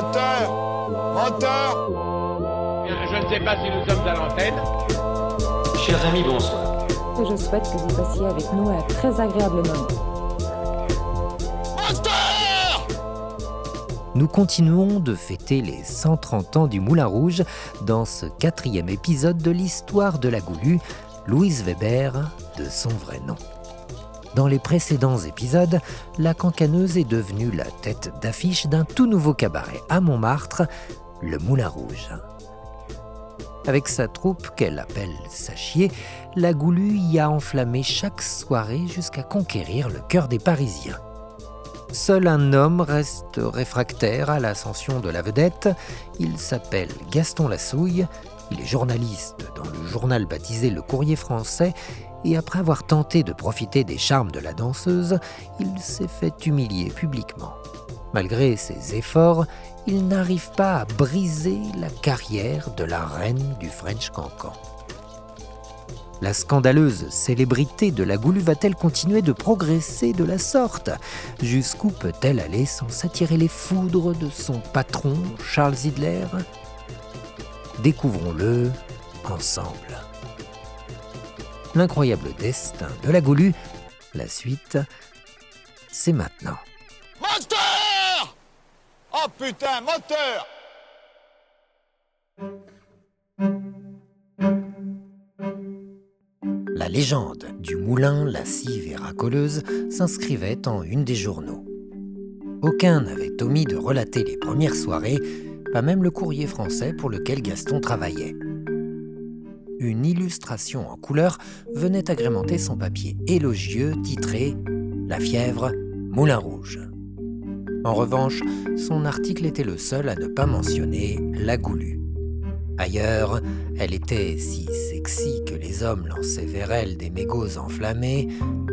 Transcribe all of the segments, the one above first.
Moteur Moteur Je ne sais pas si nous sommes à l'antenne. Chers amis, bonsoir. Je souhaite que vous passiez avec nous un très agréable moment. Moteur Nous continuons de fêter les 130 ans du Moulin Rouge dans ce quatrième épisode de l'histoire de la Goulue, Louise Weber, de son vrai nom. Dans les précédents épisodes, la cancaneuse est devenue la tête d'affiche d'un tout nouveau cabaret à Montmartre, le Moulin Rouge. Avec sa troupe qu'elle appelle Sachier, la Goulue y a enflammé chaque soirée jusqu'à conquérir le cœur des Parisiens. Seul un homme reste réfractaire à l'ascension de la vedette. Il s'appelle Gaston Lassouille. Il est journaliste dans le journal baptisé Le Courrier français et après avoir tenté de profiter des charmes de la danseuse, il s'est fait humilier publiquement. Malgré ses efforts, il n'arrive pas à briser la carrière de la reine du French Cancan. La scandaleuse célébrité de la Goulue va-t-elle continuer de progresser de la sorte? Jusqu'où peut-elle aller sans s'attirer les foudres de son patron, Charles Hitler Découvrons-le ensemble. L'incroyable destin de la Goulue, la suite, c'est maintenant. Moteur Oh putain, moteur La légende du moulin lascive et racoleuse s'inscrivait en une des journaux. Aucun n'avait omis de relater les premières soirées, pas même le courrier français pour lequel Gaston travaillait. Une illustration en couleur venait agrémenter son papier élogieux titré La fièvre, Moulin Rouge. En revanche, son article était le seul à ne pas mentionner la goulue. Ailleurs, elle était si sexy que les hommes lançaient vers elle des mégots enflammés,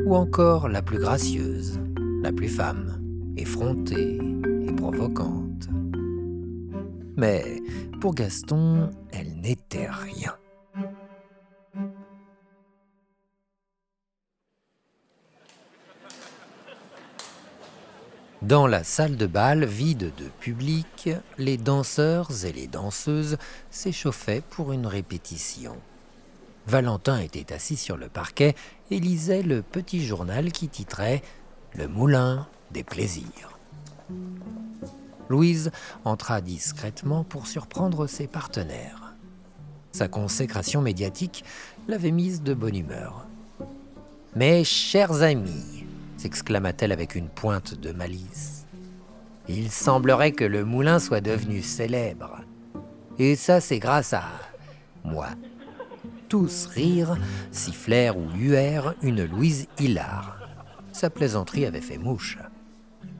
ou encore la plus gracieuse, la plus femme, effrontée et provocante. Mais pour Gaston, elle n'était rien. Dans la salle de bal vide de public, les danseurs et les danseuses s'échauffaient pour une répétition. Valentin était assis sur le parquet et lisait le petit journal qui titrait Le moulin des plaisirs. Louise entra discrètement pour surprendre ses partenaires. Sa consécration médiatique l'avait mise de bonne humeur. Mes chers amis, s'exclama-t-elle avec une pointe de malice. Il semblerait que le moulin soit devenu célèbre. Et ça, c'est grâce à moi. Tous rirent, sifflèrent ou huèrent une Louise Hillard. Sa plaisanterie avait fait mouche.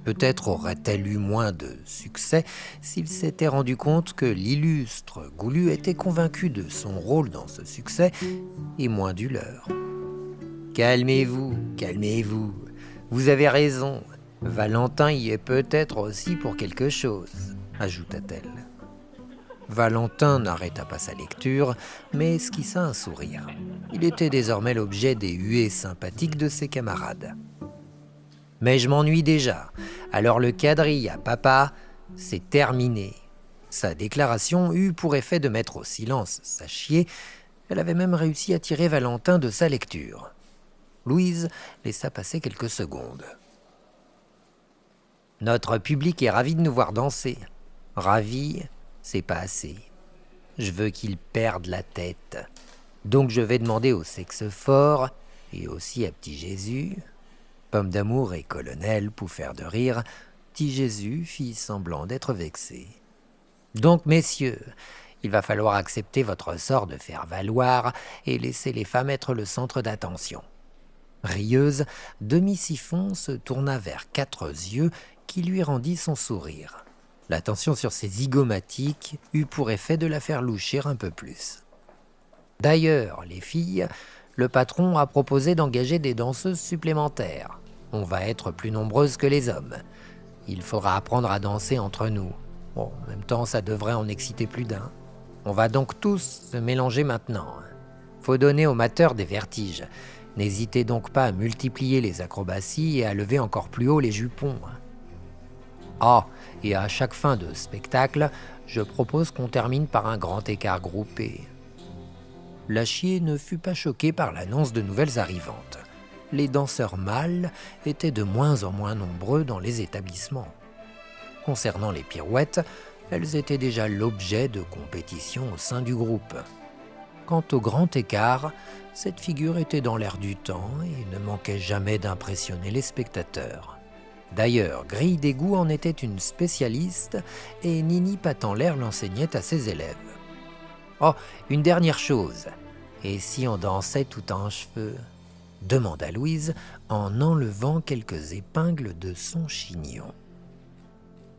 Peut-être aurait-elle eu moins de succès s'il s'était rendu compte que l'illustre Goulu était convaincu de son rôle dans ce succès et moins du leur. Calmez-vous, calmez-vous, vous avez raison, Valentin y est peut-être aussi pour quelque chose, ajouta-t-elle. Valentin n'arrêta pas sa lecture, mais esquissa un sourire. Il était désormais l'objet des huées sympathiques de ses camarades. Mais je m'ennuie déjà, alors le quadrille à papa, c'est terminé. Sa déclaration eut pour effet de mettre au silence sa chier. Elle avait même réussi à tirer Valentin de sa lecture. Louise laissa passer quelques secondes. Notre public est ravi de nous voir danser. Ravi, c'est pas assez. Je veux qu'il perde la tête. Donc je vais demander au sexe fort et aussi à Petit Jésus. Pomme d'amour et colonel pour faire de rire, Petit Jésus fit semblant d'être vexé. Donc, messieurs, il va falloir accepter votre sort de faire valoir et laisser les femmes être le centre d'attention. Rieuse, Demi-Siphon se tourna vers quatre yeux qui lui rendit son sourire. L'attention sur ses zygomatiques eut pour effet de la faire loucher un peu plus. D'ailleurs, les filles, le patron a proposé d'engager des danseuses supplémentaires. On va être plus nombreuses que les hommes. Il faudra apprendre à danser entre nous. En même temps, ça devrait en exciter plus d'un. On va donc tous se mélanger maintenant. Faut donner aux mateurs des vertiges. N'hésitez donc pas à multiplier les acrobaties et à lever encore plus haut les jupons. Ah, et à chaque fin de spectacle, je propose qu'on termine par un grand écart groupé. Lachier ne fut pas choqué par l'annonce de nouvelles arrivantes. Les danseurs mâles étaient de moins en moins nombreux dans les établissements. Concernant les pirouettes, elles étaient déjà l'objet de compétition au sein du groupe. Quant au grand écart, cette figure était dans l'air du temps et ne manquait jamais d'impressionner les spectateurs. D'ailleurs, Grille d'égout en était une spécialiste et Nini l'air l'enseignait à ses élèves. Oh, une dernière chose. Et si on dansait tout en cheveux? demanda Louise en enlevant quelques épingles de son chignon.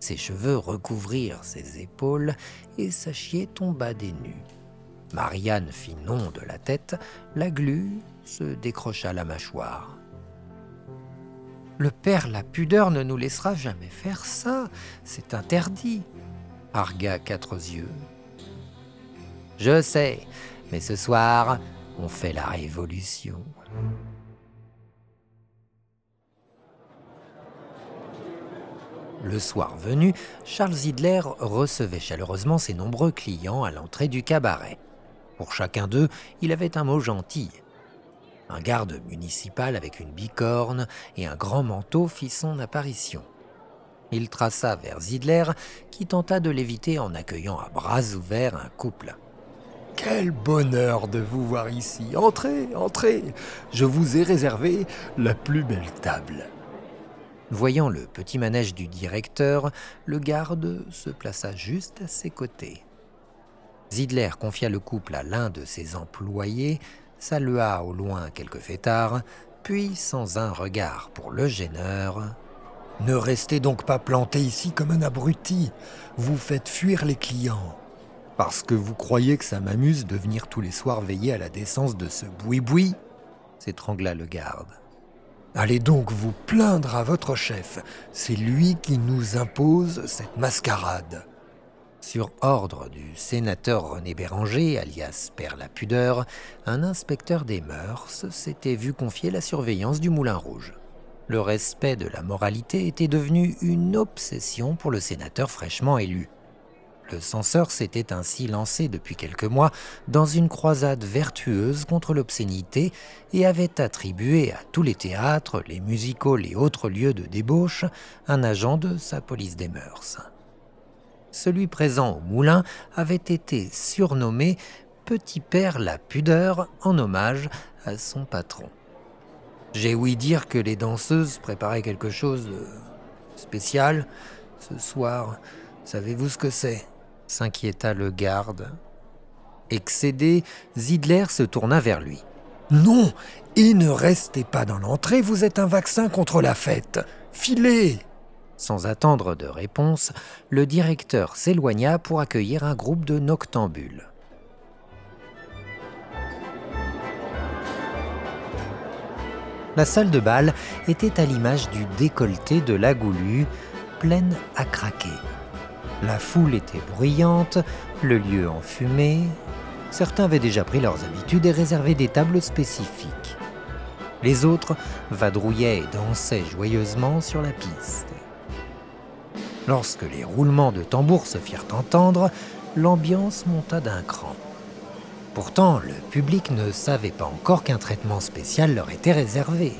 Ses cheveux recouvrirent ses épaules et sa chier tomba des nues. Marianne fit non de la tête, la glu se décrocha la mâchoire. Le père la pudeur ne nous laissera jamais faire ça, c'est interdit, argua quatre yeux. Je sais, mais ce soir, on fait la révolution. Le soir venu, Charles Zidler recevait chaleureusement ses nombreux clients à l'entrée du cabaret. Pour chacun d'eux, il avait un mot gentil. Un garde municipal avec une bicorne et un grand manteau fit son apparition. Il traça vers Zidler, qui tenta de l'éviter en accueillant à bras ouverts un couple. Quel bonheur de vous voir ici. Entrez, entrez. Je vous ai réservé la plus belle table. Voyant le petit manège du directeur, le garde se plaça juste à ses côtés. Zidler confia le couple à l'un de ses employés, salua au loin quelques fêtards, puis, sans un regard pour le gêneur, Ne restez donc pas planté ici comme un abruti. Vous faites fuir les clients. Parce que vous croyez que ça m'amuse de venir tous les soirs veiller à la décence de ce boui-boui s'étrangla le garde. Allez donc vous plaindre à votre chef. C'est lui qui nous impose cette mascarade. Sur ordre du sénateur René Béranger, alias Père la Pudeur, un inspecteur des mœurs s'était vu confier la surveillance du Moulin Rouge. Le respect de la moralité était devenu une obsession pour le sénateur fraîchement élu. Le censeur s'était ainsi lancé depuis quelques mois dans une croisade vertueuse contre l'obscénité et avait attribué à tous les théâtres, les musicals et autres lieux de débauche un agent de sa police des mœurs. Celui présent au moulin avait été surnommé Petit Père la Pudeur en hommage à son patron. J'ai ouï dire que les danseuses préparaient quelque chose de spécial ce soir. Savez-vous ce que c'est? s'inquiéta le garde. Excédé, Zidler se tourna vers lui. Non, et ne restez pas dans l'entrée, vous êtes un vaccin contre la fête. Filez Sans attendre de réponse, le directeur s'éloigna pour accueillir un groupe de noctambules. La salle de bal était à l'image du décolleté de la Goulue, pleine à craquer. La foule était bruyante, le lieu enfumé. Certains avaient déjà pris leurs habitudes et réservé des tables spécifiques. Les autres vadrouillaient et dansaient joyeusement sur la piste. Lorsque les roulements de tambour se firent entendre, l'ambiance monta d'un cran. Pourtant, le public ne savait pas encore qu'un traitement spécial leur était réservé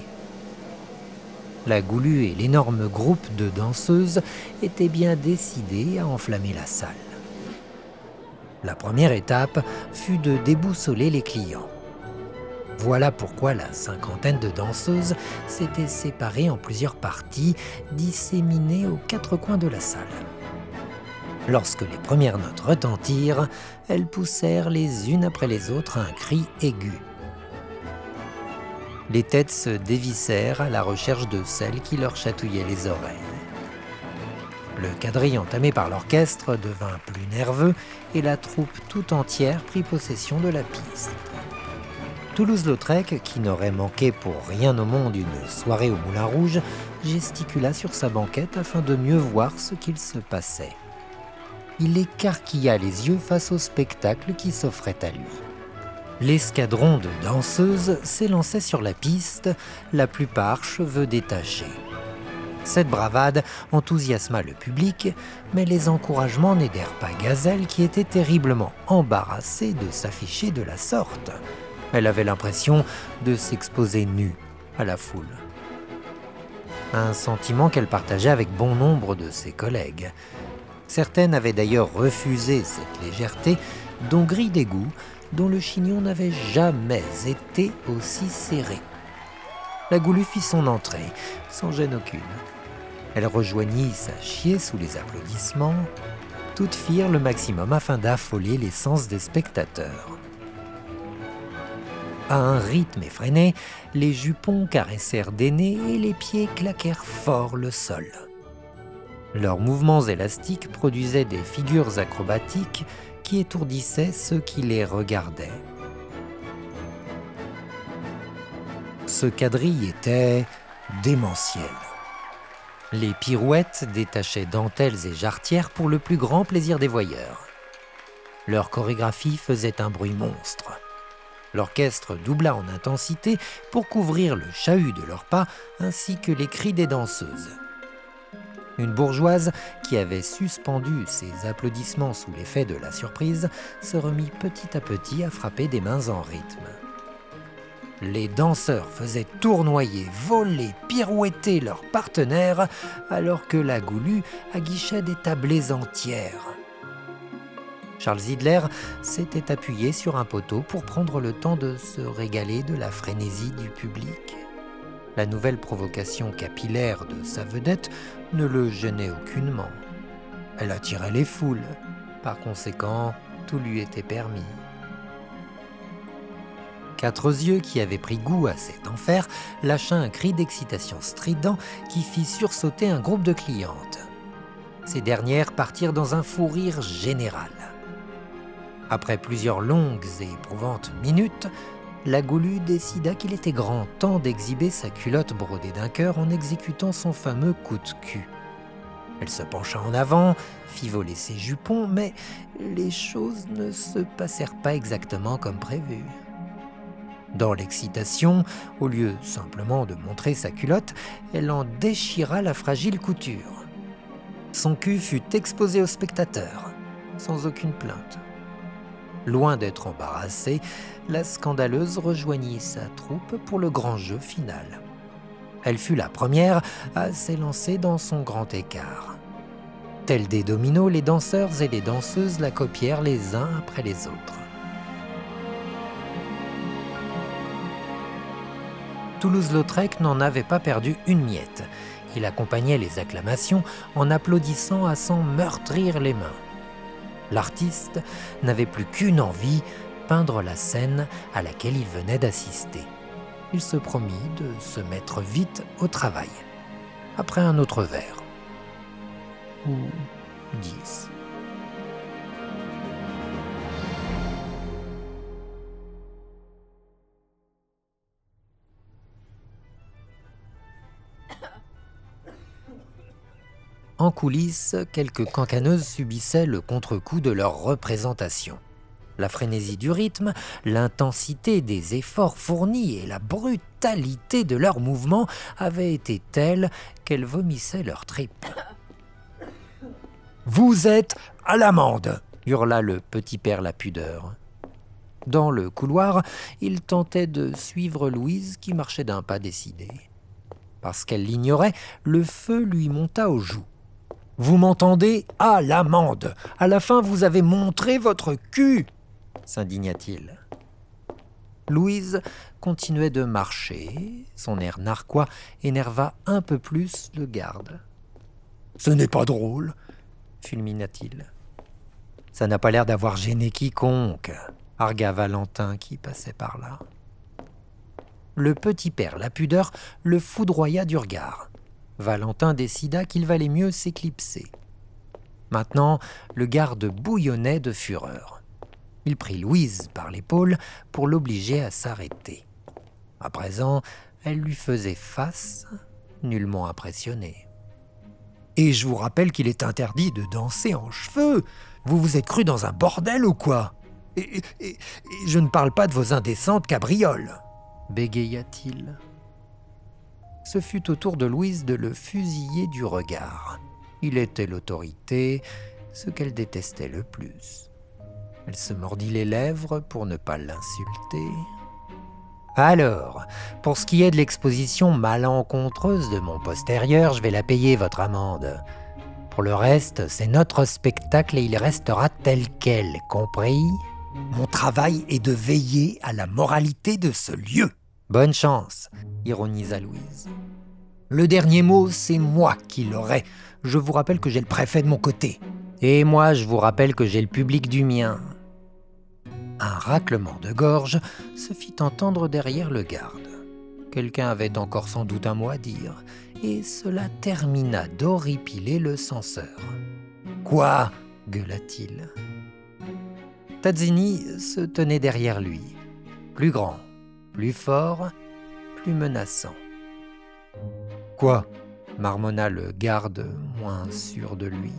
la Goulue et l'énorme groupe de danseuses étaient bien décidés à enflammer la salle. La première étape fut de déboussoler les clients. Voilà pourquoi la cinquantaine de danseuses s'était séparée en plusieurs parties, disséminées aux quatre coins de la salle. Lorsque les premières notes retentirent, elles poussèrent les unes après les autres un cri aigu les têtes se dévissèrent à la recherche de celles qui leur chatouillaient les oreilles. Le quadrille entamé par l'orchestre devint plus nerveux et la troupe tout entière prit possession de la piste. Toulouse-Lautrec, qui n'aurait manqué pour rien au monde une soirée au Moulin Rouge, gesticula sur sa banquette afin de mieux voir ce qu'il se passait. Il écarquilla les yeux face au spectacle qui s'offrait à lui. L'escadron de danseuses s'élançait sur la piste, la plupart cheveux détachés. Cette bravade enthousiasma le public, mais les encouragements n'aidèrent pas Gazelle qui était terriblement embarrassée de s'afficher de la sorte. Elle avait l'impression de s'exposer nue à la foule. Un sentiment qu'elle partageait avec bon nombre de ses collègues. Certaines avaient d'ailleurs refusé cette légèreté, dont Gris d'égout, dont le chignon n'avait jamais été aussi serré. La Goulue fit son entrée, sans gêne aucune. Elle rejoignit sa chier sous les applaudissements. Toutes firent le maximum afin d'affoler les sens des spectateurs. À un rythme effréné, les jupons caressèrent des nez et les pieds claquèrent fort le sol. Leurs mouvements élastiques produisaient des figures acrobatiques qui étourdissaient ceux qui les regardaient. Ce quadrille était démentiel. Les pirouettes détachaient dentelles et jarretières pour le plus grand plaisir des voyeurs. Leur chorégraphie faisait un bruit monstre. L'orchestre doubla en intensité pour couvrir le chahut de leurs pas ainsi que les cris des danseuses. Une bourgeoise qui avait suspendu ses applaudissements sous l'effet de la surprise se remit petit à petit à frapper des mains en rythme. Les danseurs faisaient tournoyer, voler, pirouetter leurs partenaires, alors que la goulue aguichait des tablées entières. Charles Zidler s'était appuyé sur un poteau pour prendre le temps de se régaler de la frénésie du public. La nouvelle provocation capillaire de sa vedette ne le gênait aucunement. Elle attirait les foules. Par conséquent, tout lui était permis. Quatre yeux qui avaient pris goût à cet enfer lâcha un cri d'excitation strident qui fit sursauter un groupe de clientes. Ces dernières partirent dans un fou rire général. Après plusieurs longues et éprouvantes minutes, la Goulue décida qu'il était grand temps d'exhiber sa culotte brodée d'un cœur en exécutant son fameux coup de cul. Elle se pencha en avant, fit voler ses jupons, mais les choses ne se passèrent pas exactement comme prévu. Dans l'excitation, au lieu simplement de montrer sa culotte, elle en déchira la fragile couture. Son cul fut exposé aux spectateurs, sans aucune plainte. Loin d'être embarrassée, la scandaleuse rejoignit sa troupe pour le grand jeu final. Elle fut la première à s'élancer dans son grand écart. Tels des dominos, les danseurs et les danseuses la copièrent les uns après les autres. Toulouse-Lautrec n'en avait pas perdu une miette. Il accompagnait les acclamations en applaudissant à s'en meurtrir les mains. L'artiste n'avait plus qu'une envie, peindre la scène à laquelle il venait d'assister. Il se promit de se mettre vite au travail. Après un autre verre. Ou dix. En coulisses, quelques cancaneuses subissaient le contre-coup de leur représentation. La frénésie du rythme, l'intensité des efforts fournis et la brutalité de leurs mouvements avaient été telles qu'elles vomissaient leurs tripes. Vous êtes à l'amende hurla le petit père la pudeur. Dans le couloir, il tentait de suivre Louise qui marchait d'un pas décidé. Parce qu'elle l'ignorait, le feu lui monta aux joues. Vous m'entendez À l'amende À la fin, vous avez montré votre cul s'indigna-t-il. Louise continuait de marcher. Son air narquois énerva un peu plus le garde. Ce n'est pas drôle, fulmina-t-il. Ça n'a pas l'air d'avoir gêné quiconque, argua Valentin qui passait par là. Le petit père, la pudeur, le foudroya du regard. Valentin décida qu'il valait mieux s'éclipser. Maintenant, le garde bouillonnait de fureur. Il prit Louise par l'épaule pour l'obliger à s'arrêter. À présent, elle lui faisait face, nullement impressionnée. Et je vous rappelle qu'il est interdit de danser en cheveux. Vous vous êtes cru dans un bordel ou quoi? Et, je ne parle pas de vos indécentes cabrioles, bégaya-t-il. Ce fut au tour de Louise de le fusiller du regard. Il était l'autorité, ce qu'elle détestait le plus. Elle se mordit les lèvres pour ne pas l'insulter. Alors, pour ce qui est de l'exposition malencontreuse de mon postérieur, je vais la payer, votre amende. Pour le reste, c'est notre spectacle et il restera tel quel, compris? Mon travail est de veiller à la moralité de ce lieu. Bonne chance, ironisa Louise. Le dernier mot, c'est moi qui l'aurai. Je vous rappelle que j'ai le préfet de mon côté. Et moi, je vous rappelle que j'ai le public du mien. Un raclement de gorge se fit entendre derrière le garde. Quelqu'un avait encore sans doute un mot à dire, et cela termina d'horripiler le censeur. Quoi? gueula-t-il. Tazzini se tenait derrière lui, plus grand, plus fort, plus menaçant. Quoi? marmonna le garde, moins sûr de lui.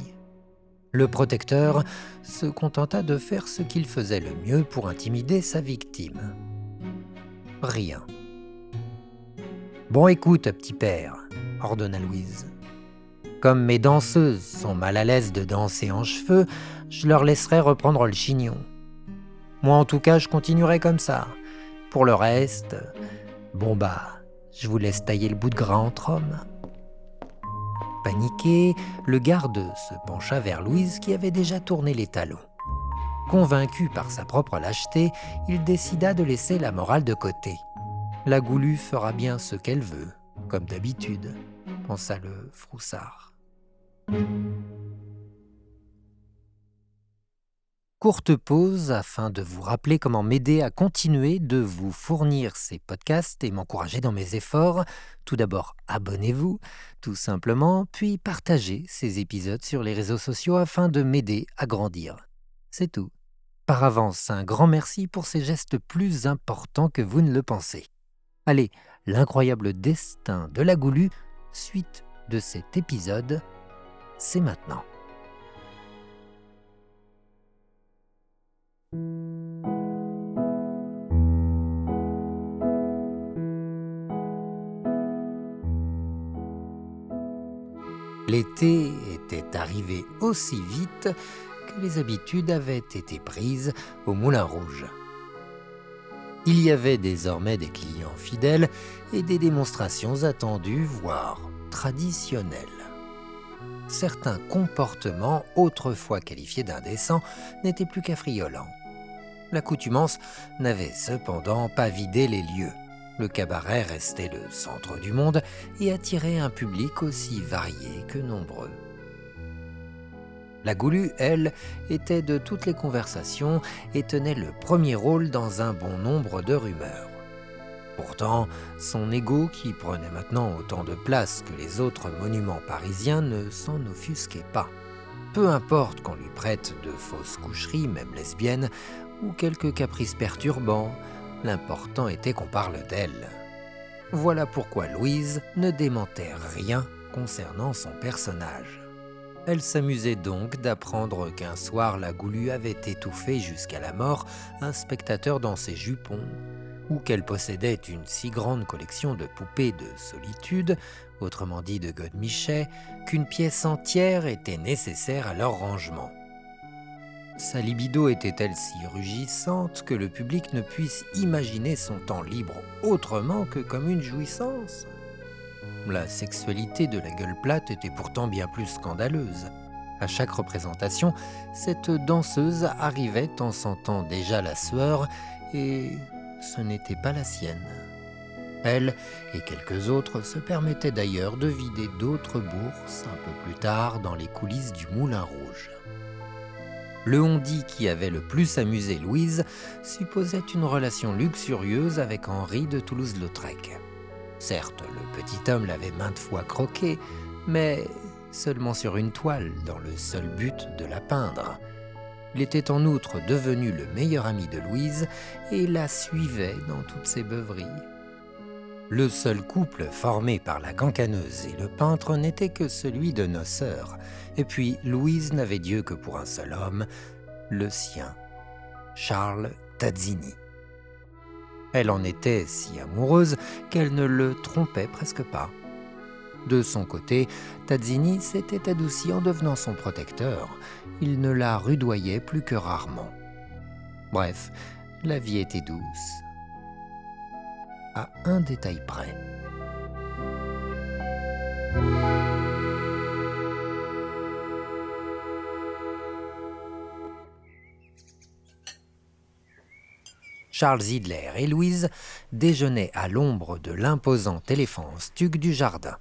Le protecteur se contenta de faire ce qu'il faisait le mieux pour intimider sa victime. Rien. Bon, écoute, petit père, ordonna Louise. Comme mes danseuses sont mal à l'aise de danser en cheveux, je leur laisserai reprendre le chignon. Moi, en tout cas, je continuerai comme ça. Pour le reste, bon bah, je vous laisse tailler le bout de gras entre hommes. Paniqué, le garde se pencha vers Louise qui avait déjà tourné les talons. Convaincu par sa propre lâcheté, il décida de laisser la morale de côté. La goulue fera bien ce qu'elle veut, comme d'habitude, pensa le froussard. Courte pause afin de vous rappeler comment m'aider à continuer de vous fournir ces podcasts et m'encourager dans mes efforts. Tout d'abord, abonnez-vous, tout simplement, puis partagez ces épisodes sur les réseaux sociaux afin de m'aider à grandir. C'est tout. Par avance, un grand merci pour ces gestes plus importants que vous ne le pensez. Allez, l'incroyable destin de la Goulue, suite de cet épisode, c'est maintenant. L'été était arrivé aussi vite que les habitudes avaient été prises au Moulin Rouge. Il y avait désormais des clients fidèles et des démonstrations attendues, voire traditionnelles. Certains comportements, autrefois qualifiés d'indécents, n'étaient plus qu'affriolants. L'accoutumance n'avait cependant pas vidé les lieux. Le cabaret restait le centre du monde et attirait un public aussi varié que nombreux. La Goulue, elle, était de toutes les conversations et tenait le premier rôle dans un bon nombre de rumeurs. Pourtant, son ego, qui prenait maintenant autant de place que les autres monuments parisiens, ne s'en offusquait pas. Peu importe qu'on lui prête de fausses coucheries, même lesbiennes, ou quelques caprices perturbants, l'important était qu'on parle d'elle. Voilà pourquoi Louise ne démentait rien concernant son personnage. Elle s'amusait donc d'apprendre qu'un soir la Goulue avait étouffé jusqu'à la mort un spectateur dans ses jupons, ou qu'elle possédait une si grande collection de poupées de solitude, autrement dit de godemichet, qu'une pièce entière était nécessaire à leur rangement. Sa libido était-elle si rugissante que le public ne puisse imaginer son temps libre autrement que comme une jouissance? La sexualité de la gueule plate était pourtant bien plus scandaleuse. À chaque représentation, cette danseuse arrivait en sentant déjà la sueur et ce n'était pas la sienne. Elle et quelques autres se permettaient d'ailleurs de vider d'autres bourses un peu plus tard dans les coulisses du Moulin Rouge. Le on-dit qui avait le plus amusé Louise supposait une relation luxurieuse avec Henri de Toulouse-Lautrec. Certes, le petit homme l'avait maintes fois croqué, mais seulement sur une toile, dans le seul but de la peindre. Il était en outre devenu le meilleur ami de Louise et la suivait dans toutes ses beuveries. Le seul couple formé par la cancaneuse et le peintre n'était que celui de nos sœurs, et puis Louise n'avait Dieu que pour un seul homme, le sien, Charles Tazzini. Elle en était si amoureuse qu'elle ne le trompait presque pas. De son côté, Tazzini s'était adouci en devenant son protecteur. Il ne la rudoyait plus que rarement. Bref, la vie était douce. Un détail près. Charles Zidler et Louise déjeunaient à l'ombre de l'imposant éléphant Stug du jardin.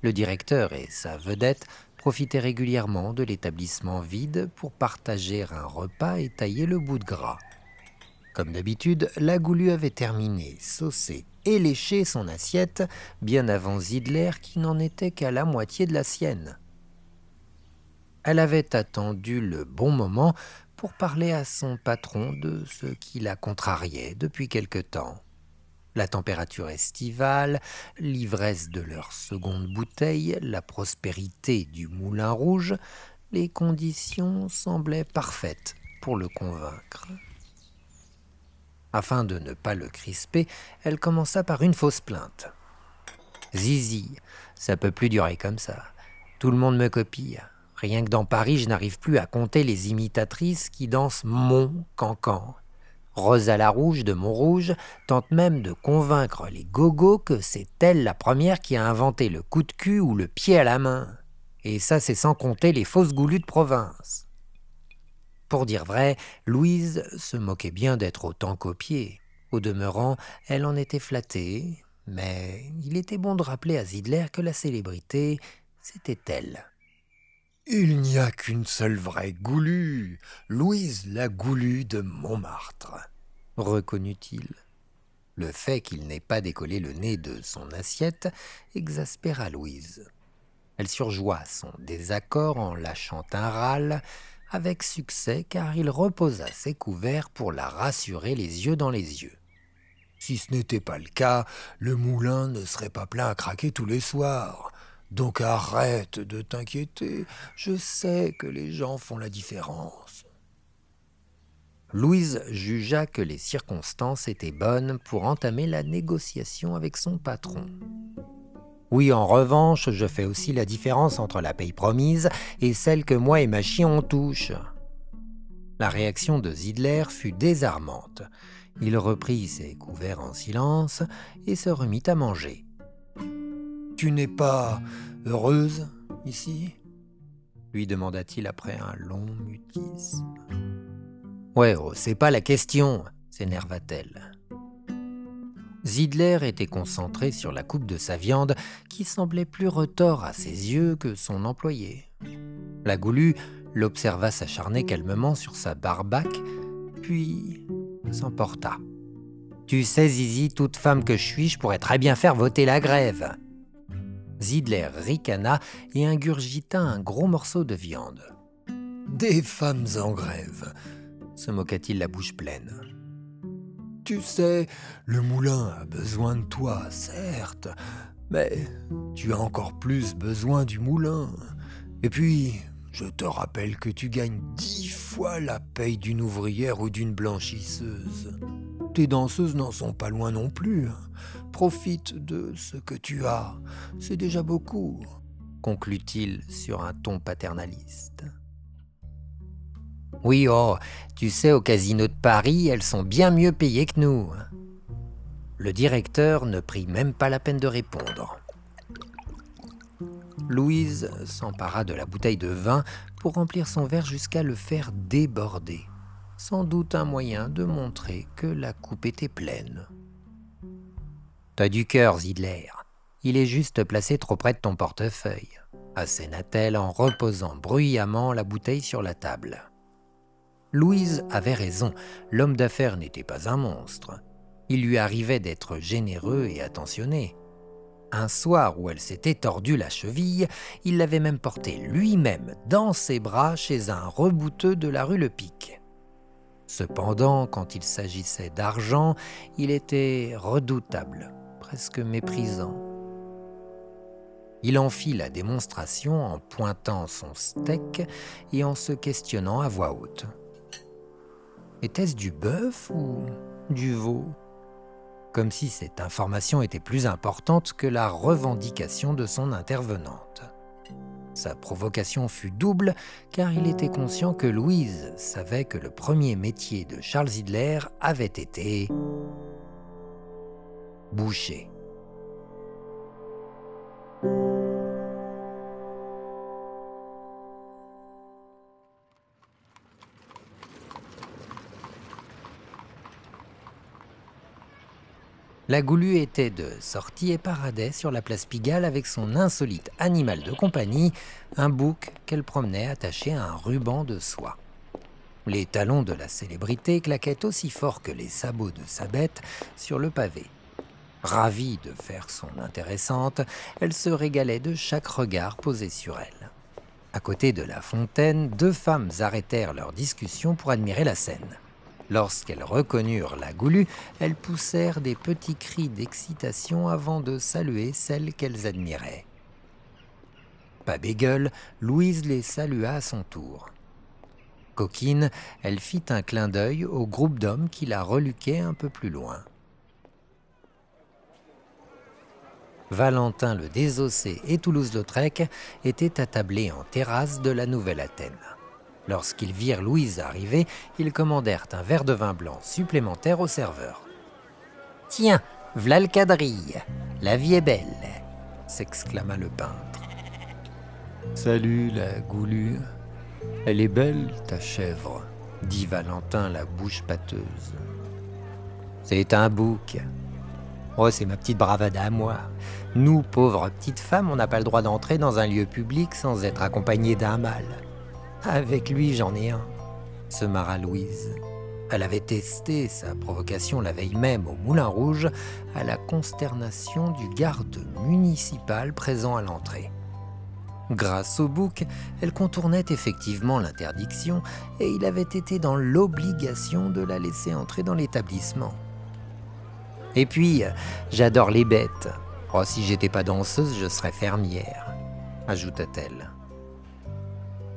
Le directeur et sa vedette profitaient régulièrement de l'établissement vide pour partager un repas et tailler le bout de gras. Comme d'habitude, la goulue avait terminé, saucé et léché son assiette bien avant Zidler qui n'en était qu'à la moitié de la sienne. Elle avait attendu le bon moment pour parler à son patron de ce qui la contrariait depuis quelque temps. La température estivale, l'ivresse de leur seconde bouteille, la prospérité du moulin rouge, les conditions semblaient parfaites pour le convaincre. Afin de ne pas le crisper, elle commença par une fausse plainte. Zizi, ça peut plus durer comme ça. Tout le monde me copie. Rien que dans Paris, je n'arrive plus à compter les imitatrices qui dansent mon cancan. Rosa la Rouge de Montrouge tente même de convaincre les gogos que c'est elle la première qui a inventé le coup de cul ou le pied à la main. Et ça, c'est sans compter les fausses goulues de province. Pour dire vrai, Louise se moquait bien d'être autant copiée. Au demeurant, elle en était flattée, mais il était bon de rappeler à Zidler que la célébrité, c'était elle. Il n'y a qu'une seule vraie goulue, Louise la goulue de Montmartre, reconnut-il. Le fait qu'il n'ait pas décollé le nez de son assiette exaspéra Louise. Elle surjoua son désaccord en lâchant un râle, avec succès car il reposa ses couverts pour la rassurer les yeux dans les yeux. Si ce n'était pas le cas, le moulin ne serait pas plein à craquer tous les soirs. Donc arrête de t'inquiéter, je sais que les gens font la différence. Louise jugea que les circonstances étaient bonnes pour entamer la négociation avec son patron. Oui, en revanche, je fais aussi la différence entre la paye promise et celle que moi et ma chien on touche. La réaction de Zidler fut désarmante. Il reprit ses couverts en silence et se remit à manger. Tu n'es pas heureuse ici? lui demanda-t-il après un long mutisme. Ouais, oh, c'est pas la question, s'énerva-t-elle. Zidler était concentré sur la coupe de sa viande qui semblait plus retors à ses yeux que son employé. La goulue l'observa s'acharner calmement sur sa barbaque, puis s'emporta. Tu sais, Zizi, toute femme que je suis, je pourrais très bien faire voter la grève. Zidler ricana et ingurgita un gros morceau de viande. Des femmes en grève, se moqua-t-il la bouche pleine. Tu sais, le moulin a besoin de toi, certes, mais tu as encore plus besoin du moulin. Et puis, je te rappelle que tu gagnes dix fois la paye d'une ouvrière ou d'une blanchisseuse. Tes danseuses n'en sont pas loin non plus. Profite de ce que tu as, c'est déjà beaucoup, conclut-il sur un ton paternaliste. Oui, oh, tu sais, au casino de Paris, elles sont bien mieux payées que nous. Le directeur ne prit même pas la peine de répondre. Louise s'empara de la bouteille de vin pour remplir son verre jusqu'à le faire déborder. Sans doute un moyen de montrer que la coupe était pleine. T'as du cœur, Zidler. Il est juste placé trop près de ton portefeuille, asséna-t-elle en reposant bruyamment la bouteille sur la table. Louise avait raison, l'homme d'affaires n'était pas un monstre. Il lui arrivait d'être généreux et attentionné. Un soir où elle s'était tordue la cheville, il l'avait même portée lui-même dans ses bras chez un rebouteux de la rue Le Pic. Cependant, quand il s'agissait d'argent, il était redoutable, presque méprisant. Il en fit la démonstration en pointant son steak et en se questionnant à voix haute. Était-ce du bœuf ou du veau? Comme si cette information était plus importante que la revendication de son intervenante. Sa provocation fut double car il était conscient que Louise savait que le premier métier de Charles Hitler avait été boucher. La Goulue était de sortie et paradait sur la place Pigalle avec son insolite animal de compagnie, un bouc qu'elle promenait attaché à un ruban de soie. Les talons de la célébrité claquaient aussi fort que les sabots de sa bête sur le pavé. Ravie de faire son intéressante, elle se régalait de chaque regard posé sur elle. À côté de la fontaine, deux femmes arrêtèrent leur discussion pour admirer la scène. Lorsqu'elles reconnurent la goulue, elles poussèrent des petits cris d'excitation avant de saluer celle qu'elles admiraient. Pas bégueule, Louise les salua à son tour. Coquine, elle fit un clin d'œil au groupe d'hommes qui la reluquaient un peu plus loin. Valentin le Désossé et Toulouse-Lautrec étaient attablés en terrasse de la Nouvelle Athènes. Lorsqu'ils virent Louise arriver, ils commandèrent un verre de vin blanc supplémentaire au serveur. Tiens, v'là le quadrille, la vie est belle, s'exclama le peintre. Salut la goulue. Elle est belle, ta chèvre, dit Valentin, la bouche pâteuse. C'est un bouc. Oh, c'est ma petite bravade à moi. Nous, pauvres petites femmes, on n'a pas le droit d'entrer dans un lieu public sans être accompagnées d'un mâle. Avec lui, j'en ai un, se marra Louise. Elle avait testé sa provocation la veille même au Moulin Rouge à la consternation du garde municipal présent à l'entrée. Grâce au bouc, elle contournait effectivement l'interdiction et il avait été dans l'obligation de la laisser entrer dans l'établissement. Et puis, j'adore les bêtes. Oh, si j'étais pas danseuse, je serais fermière, ajouta-t-elle.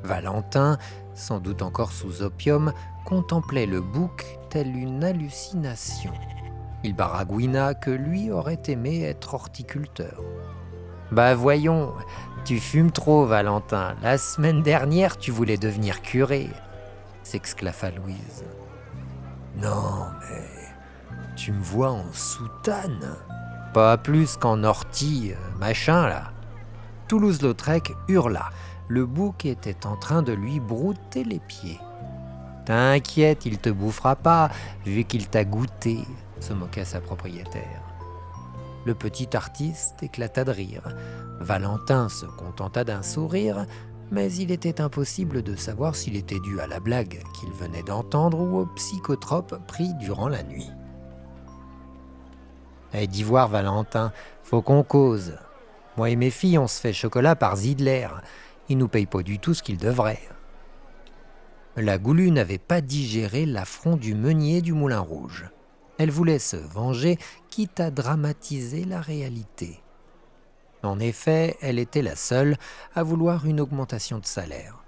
Valentin, sans doute encore sous opium, contemplait le bouc tel une hallucination. Il baragouina que lui aurait aimé être horticulteur. Bah voyons, tu fumes trop, Valentin. La semaine dernière, tu voulais devenir curé, s'exclaffa Louise. Non, mais tu me vois en soutane. Pas plus qu'en ortie, euh, machin là. Toulouse-Lautrec hurla le bouc était en train de lui brouter les pieds. T'inquiète, il te bouffera pas, vu qu'il t'a goûté, se moqua sa propriétaire. Le petit artiste éclata de rire. Valentin se contenta d'un sourire, mais il était impossible de savoir s'il était dû à la blague qu'il venait d'entendre ou au psychotrope pris durant la nuit. Eh, d'y voir Valentin, faut qu'on cause. Moi et mes filles, on se fait chocolat par Zidler. Il nous paye pas du tout ce qu'il devrait. La goulue n'avait pas digéré l'affront du meunier du Moulin Rouge. Elle voulait se venger, quitte à dramatiser la réalité. En effet, elle était la seule à vouloir une augmentation de salaire.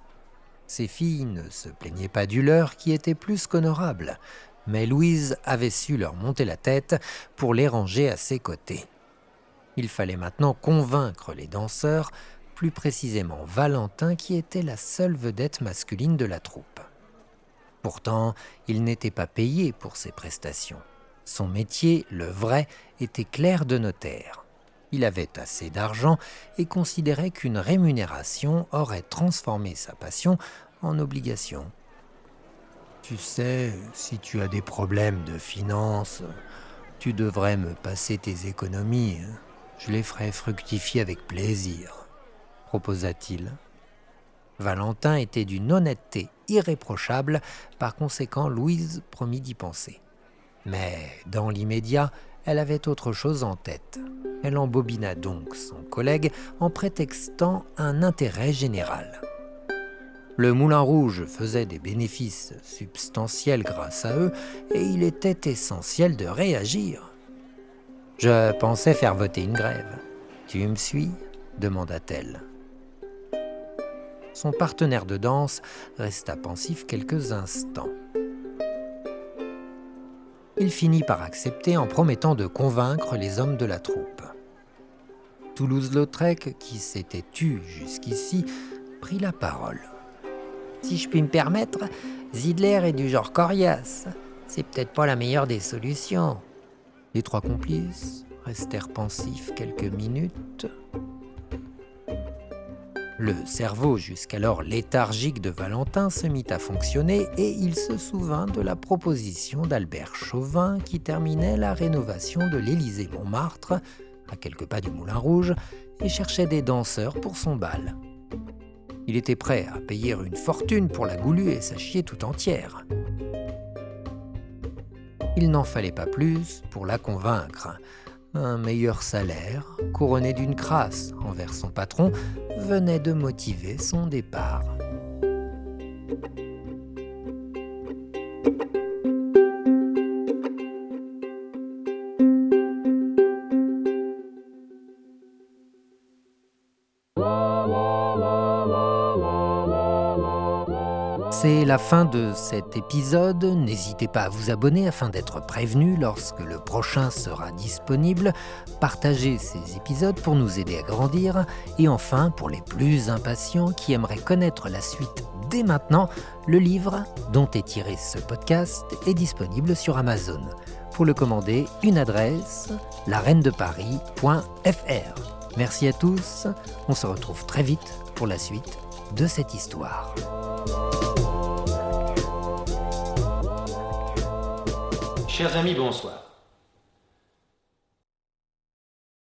Ses filles ne se plaignaient pas du leur qui était plus qu'honorable, mais Louise avait su leur monter la tête pour les ranger à ses côtés. Il fallait maintenant convaincre les danseurs plus précisément Valentin qui était la seule vedette masculine de la troupe. Pourtant, il n'était pas payé pour ses prestations. Son métier, le vrai, était clerc de notaire. Il avait assez d'argent et considérait qu'une rémunération aurait transformé sa passion en obligation. Tu sais, si tu as des problèmes de finances, tu devrais me passer tes économies. Je les ferai fructifier avec plaisir proposa-t-il. Valentin était d'une honnêteté irréprochable, par conséquent Louise promit d'y penser. Mais dans l'immédiat, elle avait autre chose en tête. Elle embobina donc son collègue en prétextant un intérêt général. Le Moulin Rouge faisait des bénéfices substantiels grâce à eux et il était essentiel de réagir. Je pensais faire voter une grève. Tu me suis demanda-t-elle. Son partenaire de danse resta pensif quelques instants. il finit par accepter en promettant de convaincre les hommes de la troupe. Toulouse-Lautrec, qui s'était tu jusqu'ici, prit la parole. Si je puis me permettre, Zidler est du genre coriace. C'est peut-être pas la meilleure des solutions. Les trois complices restèrent pensifs quelques minutes. Le cerveau jusqu'alors léthargique de Valentin se mit à fonctionner et il se souvint de la proposition d'Albert Chauvin qui terminait la rénovation de l'Élysée-Montmartre, à quelques pas du Moulin Rouge, et cherchait des danseurs pour son bal. Il était prêt à payer une fortune pour la goulue et sa chier tout entière. Il n'en fallait pas plus pour la convaincre un meilleur salaire, couronné d'une crasse envers son patron, venait de motiver son départ. La fin de cet épisode. N'hésitez pas à vous abonner afin d'être prévenu lorsque le prochain sera disponible. Partagez ces épisodes pour nous aider à grandir. Et enfin, pour les plus impatients qui aimeraient connaître la suite dès maintenant, le livre dont est tiré ce podcast est disponible sur Amazon. Pour le commander, une adresse lareinedeparis.fr. Merci à tous. On se retrouve très vite pour la suite de cette histoire. Chers amis, bonsoir.